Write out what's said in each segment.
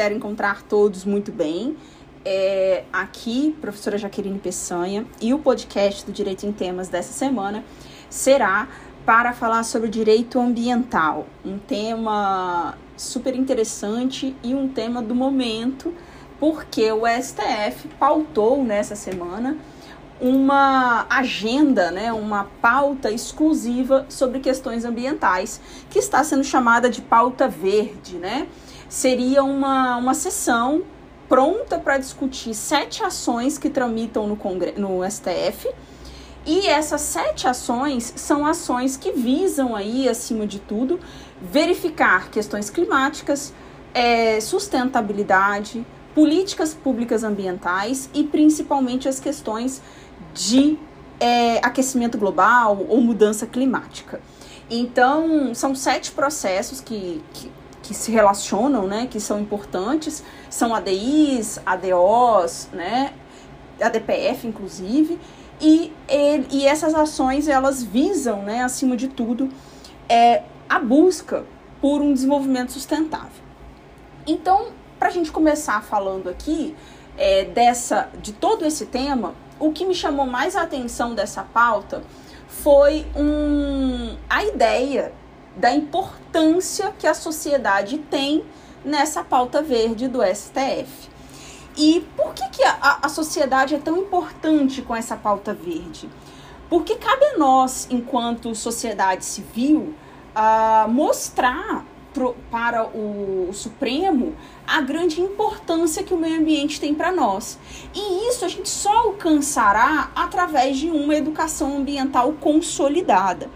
Espero encontrar todos muito bem. É, aqui, professora Jaqueline Peçanha, e o podcast do Direito em Temas dessa semana será para falar sobre direito ambiental, um tema super interessante e um tema do momento, porque o STF pautou nessa semana uma agenda, né, uma pauta exclusiva sobre questões ambientais, que está sendo chamada de pauta verde, né? Seria uma, uma sessão pronta para discutir sete ações que tramitam no, Congre no STF. E essas sete ações são ações que visam aí, acima de tudo, verificar questões climáticas, é, sustentabilidade, políticas públicas ambientais e principalmente as questões de é, aquecimento global ou mudança climática. Então, são sete processos que, que, que, se relacionam, né, que são importantes, são ADIs, ADOs, né, ADPF, inclusive, e, e, e essas ações, elas visam, né, acima de tudo, é, a busca por um desenvolvimento sustentável. Então, para a gente começar falando aqui é, dessa, de todo esse tema, o que me chamou mais a atenção dessa pauta foi um, a ideia da importância que a sociedade tem nessa pauta verde do STF. E por que, que a, a sociedade é tão importante com essa pauta verde? Porque cabe a nós, enquanto sociedade civil, uh, mostrar pro, para o, o Supremo a grande importância que o meio ambiente tem para nós. E isso a gente só alcançará através de uma educação ambiental consolidada.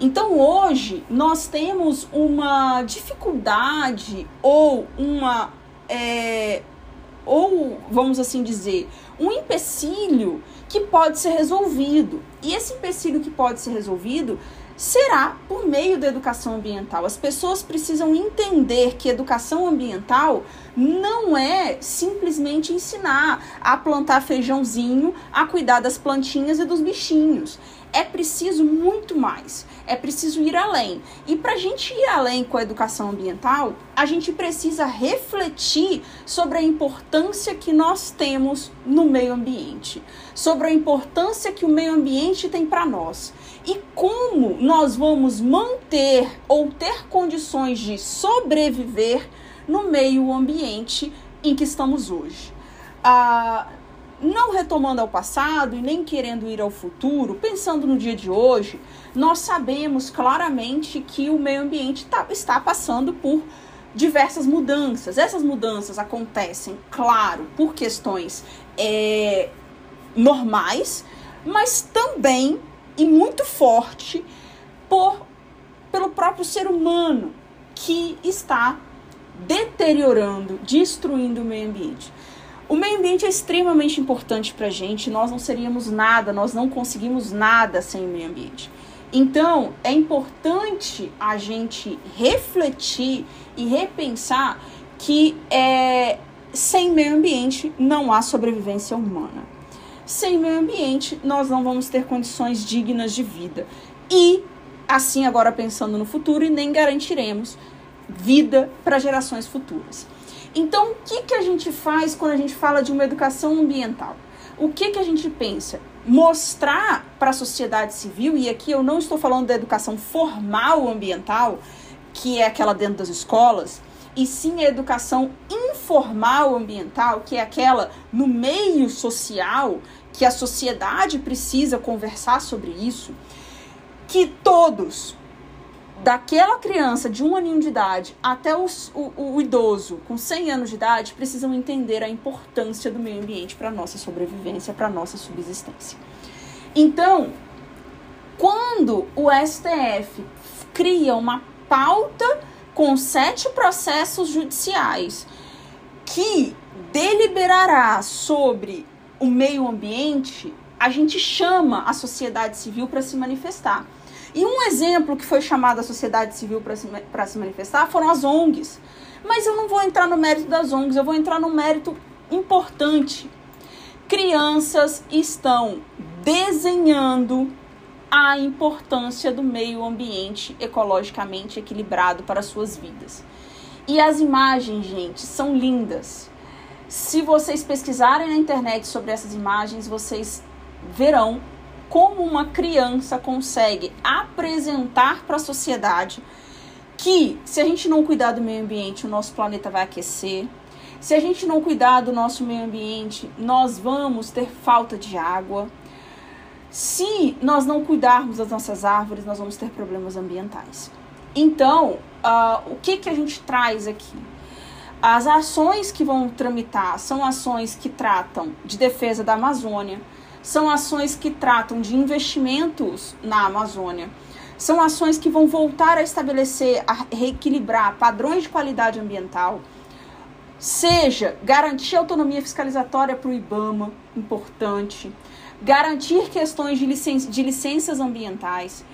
Então hoje nós temos uma dificuldade ou uma. É, ou vamos assim dizer, um empecilho que pode ser resolvido. E esse empecilho que pode ser resolvido será por meio da educação ambiental. As pessoas precisam entender que educação ambiental não é simplesmente ensinar a plantar feijãozinho, a cuidar das plantinhas e dos bichinhos. É preciso muito mais. É preciso ir além. E para a gente ir além com a educação ambiental, a gente precisa refletir sobre a importância que nós temos no meio ambiente, sobre a importância que o meio ambiente tem para nós e como nós vamos manter ou ter condições de sobreviver no meio ambiente em que estamos hoje. Ah, não retomando ao passado e nem querendo ir ao futuro, pensando no dia de hoje, nós sabemos claramente que o meio ambiente tá, está passando por diversas mudanças. Essas mudanças acontecem, claro, por questões é, normais, mas também e muito forte por pelo próprio ser humano que está deteriorando, destruindo o meio ambiente. O meio ambiente é extremamente importante para a gente, nós não seríamos nada, nós não conseguimos nada sem o meio ambiente. Então, é importante a gente refletir e repensar que é, sem meio ambiente não há sobrevivência humana. Sem meio ambiente, nós não vamos ter condições dignas de vida. E, assim, agora pensando no futuro, e nem garantiremos vida para gerações futuras. Então, o que, que a gente faz quando a gente fala de uma educação ambiental? O que, que a gente pensa? Mostrar para a sociedade civil, e aqui eu não estou falando da educação formal ambiental, que é aquela dentro das escolas, e sim a educação informal ambiental, que é aquela no meio social, que a sociedade precisa conversar sobre isso, que todos, daquela criança de um aninho de idade até os, o, o, idoso com 100 anos de idade, precisam entender a importância do meio ambiente para a nossa sobrevivência, para a nossa subsistência. Então, quando o STF cria uma pauta com sete processos judiciais que deliberará sobre o meio ambiente, a gente chama a sociedade civil para se manifestar. E um exemplo que foi chamado a sociedade civil para se, se manifestar foram as ONGs. Mas eu não vou entrar no mérito das ONGs, eu vou entrar no mérito importante. Crianças estão desenhando a importância do meio ambiente ecologicamente equilibrado para suas vidas. E as imagens, gente, são lindas. Se vocês pesquisarem na internet sobre essas imagens, vocês verão como uma criança consegue apresentar para a sociedade que se a gente não cuidar do meio ambiente, o nosso planeta vai aquecer. Se a gente não cuidar do nosso meio ambiente, nós vamos ter falta de água. Se nós não cuidarmos das nossas árvores, nós vamos ter problemas ambientais. Então, uh, o que, que a gente traz aqui? As ações que vão tramitar são ações que tratam de defesa da Amazônia, são ações que tratam de investimentos na Amazônia, são ações que vão voltar a estabelecer, a reequilibrar padrões de qualidade ambiental, seja garantir autonomia fiscalizatória para o IBAMA, importante, garantir questões de, licen de licenças ambientais,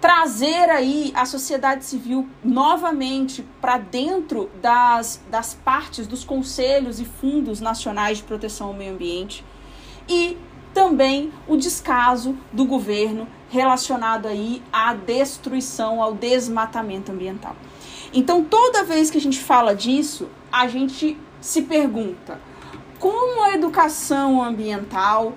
trazer aí a sociedade civil novamente para dentro das, das partes dos conselhos e fundos nacionais de proteção ao meio ambiente e também o descaso do governo relacionado aí à destruição, ao desmatamento ambiental. Então, toda vez que a gente fala disso, a gente se pergunta como a educação ambiental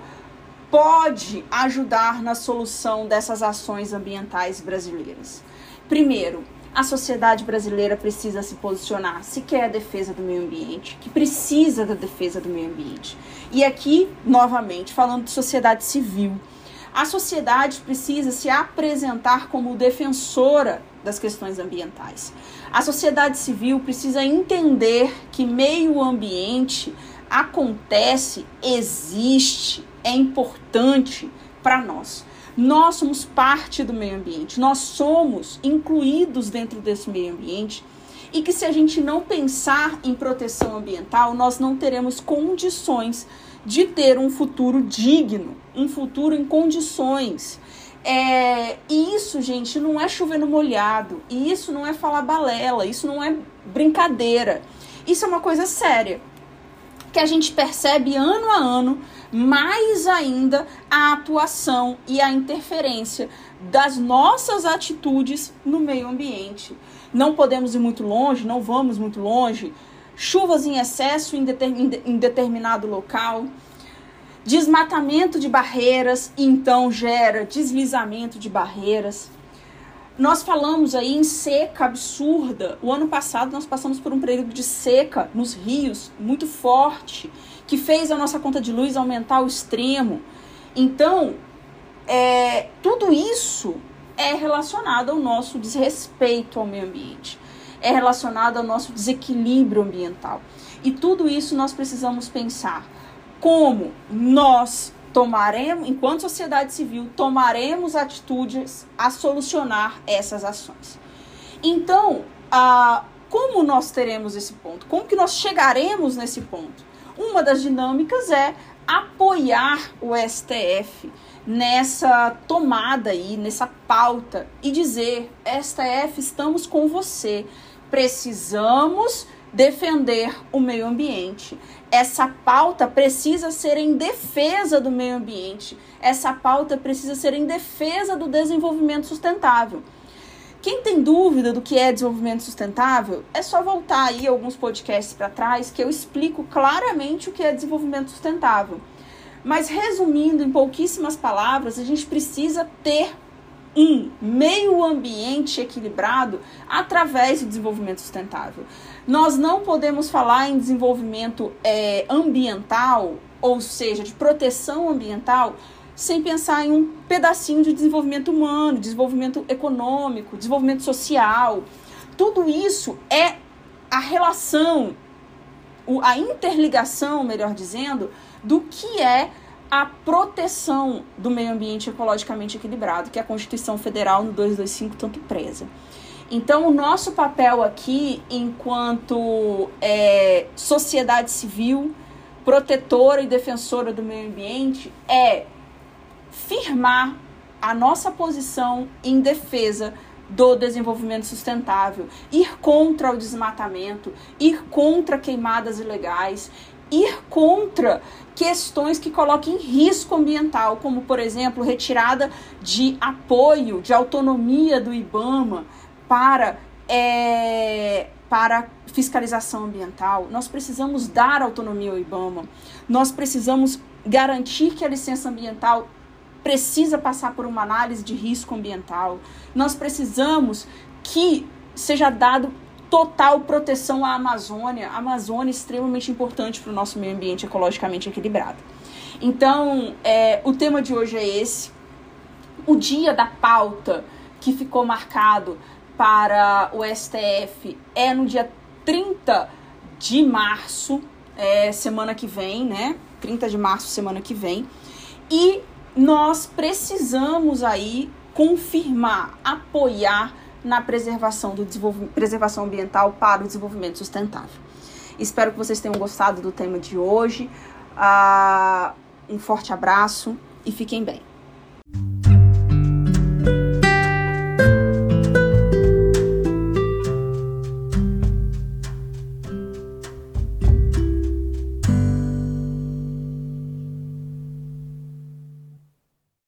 pode ajudar na solução dessas ações ambientais brasileiras? Primeiro, a sociedade brasileira precisa se posicionar se quer a defesa do meio ambiente, que precisa da defesa do meio ambiente. E aqui, novamente, falando de sociedade civil, a sociedade precisa se apresentar como defensora das questões ambientais. A sociedade civil precisa entender que meio ambiente acontece, existe, é importante para nós. Nós somos parte do meio ambiente, nós somos incluídos dentro desse meio ambiente e que se a gente não pensar em proteção ambiental, nós não teremos condições de ter um futuro digno, um futuro em condições é, e isso, gente, não é chover no molhado. E isso não é falar balela. Isso não é brincadeira. Isso é uma coisa séria. Que a gente percebe ano a ano, mais ainda, a atuação e a interferência das nossas atitudes no meio ambiente. Não podemos ir muito longe, não vamos muito longe. Chuvas em excesso em, em determinado local desmatamento de barreiras, então gera deslizamento de barreiras. Nós falamos aí em seca absurda. O ano passado nós passamos por um período de seca nos rios muito forte, que fez a nossa conta de luz aumentar ao extremo. Então, é, tudo isso é relacionado ao nosso desrespeito ao meio ambiente, é relacionado ao nosso desequilíbrio ambiental. E tudo isso nós precisamos pensar como nós tomaremos, enquanto sociedade civil, tomaremos atitudes a solucionar essas ações. Então, ah, como nós teremos esse ponto? Como que nós chegaremos nesse ponto? Uma das dinâmicas é apoiar o STF nessa tomada aí, nessa pauta e dizer: STF, estamos com você. Precisamos defender o meio ambiente. Essa pauta precisa ser em defesa do meio ambiente. Essa pauta precisa ser em defesa do desenvolvimento sustentável. Quem tem dúvida do que é desenvolvimento sustentável, é só voltar aí alguns podcasts para trás que eu explico claramente o que é desenvolvimento sustentável. Mas resumindo em pouquíssimas palavras, a gente precisa ter um meio ambiente equilibrado através do desenvolvimento sustentável. Nós não podemos falar em desenvolvimento é, ambiental, ou seja, de proteção ambiental, sem pensar em um pedacinho de desenvolvimento humano, desenvolvimento econômico, desenvolvimento social. Tudo isso é a relação, a interligação, melhor dizendo, do que é a proteção do meio ambiente ecologicamente equilibrado, que a Constituição Federal no 225 tanto preza. Então, o nosso papel aqui, enquanto é, sociedade civil, protetora e defensora do meio ambiente, é firmar a nossa posição em defesa do desenvolvimento sustentável, ir contra o desmatamento, ir contra queimadas ilegais, ir contra questões que coloquem risco ambiental, como, por exemplo, retirada de apoio, de autonomia do IBAMA para, é, para fiscalização ambiental, nós precisamos dar autonomia ao IBAMA, nós precisamos garantir que a licença ambiental precisa passar por uma análise de risco ambiental, nós precisamos que seja dado total proteção à Amazônia. A Amazônia é extremamente importante para o nosso meio ambiente ecologicamente equilibrado. Então, é, o tema de hoje é esse. O dia da pauta que ficou marcado para o STF é no dia 30 de março, é, semana que vem, né? 30 de março, semana que vem. E nós precisamos aí confirmar, apoiar na preservação, do preservação ambiental para o desenvolvimento sustentável. Espero que vocês tenham gostado do tema de hoje. Uh, um forte abraço e fiquem bem.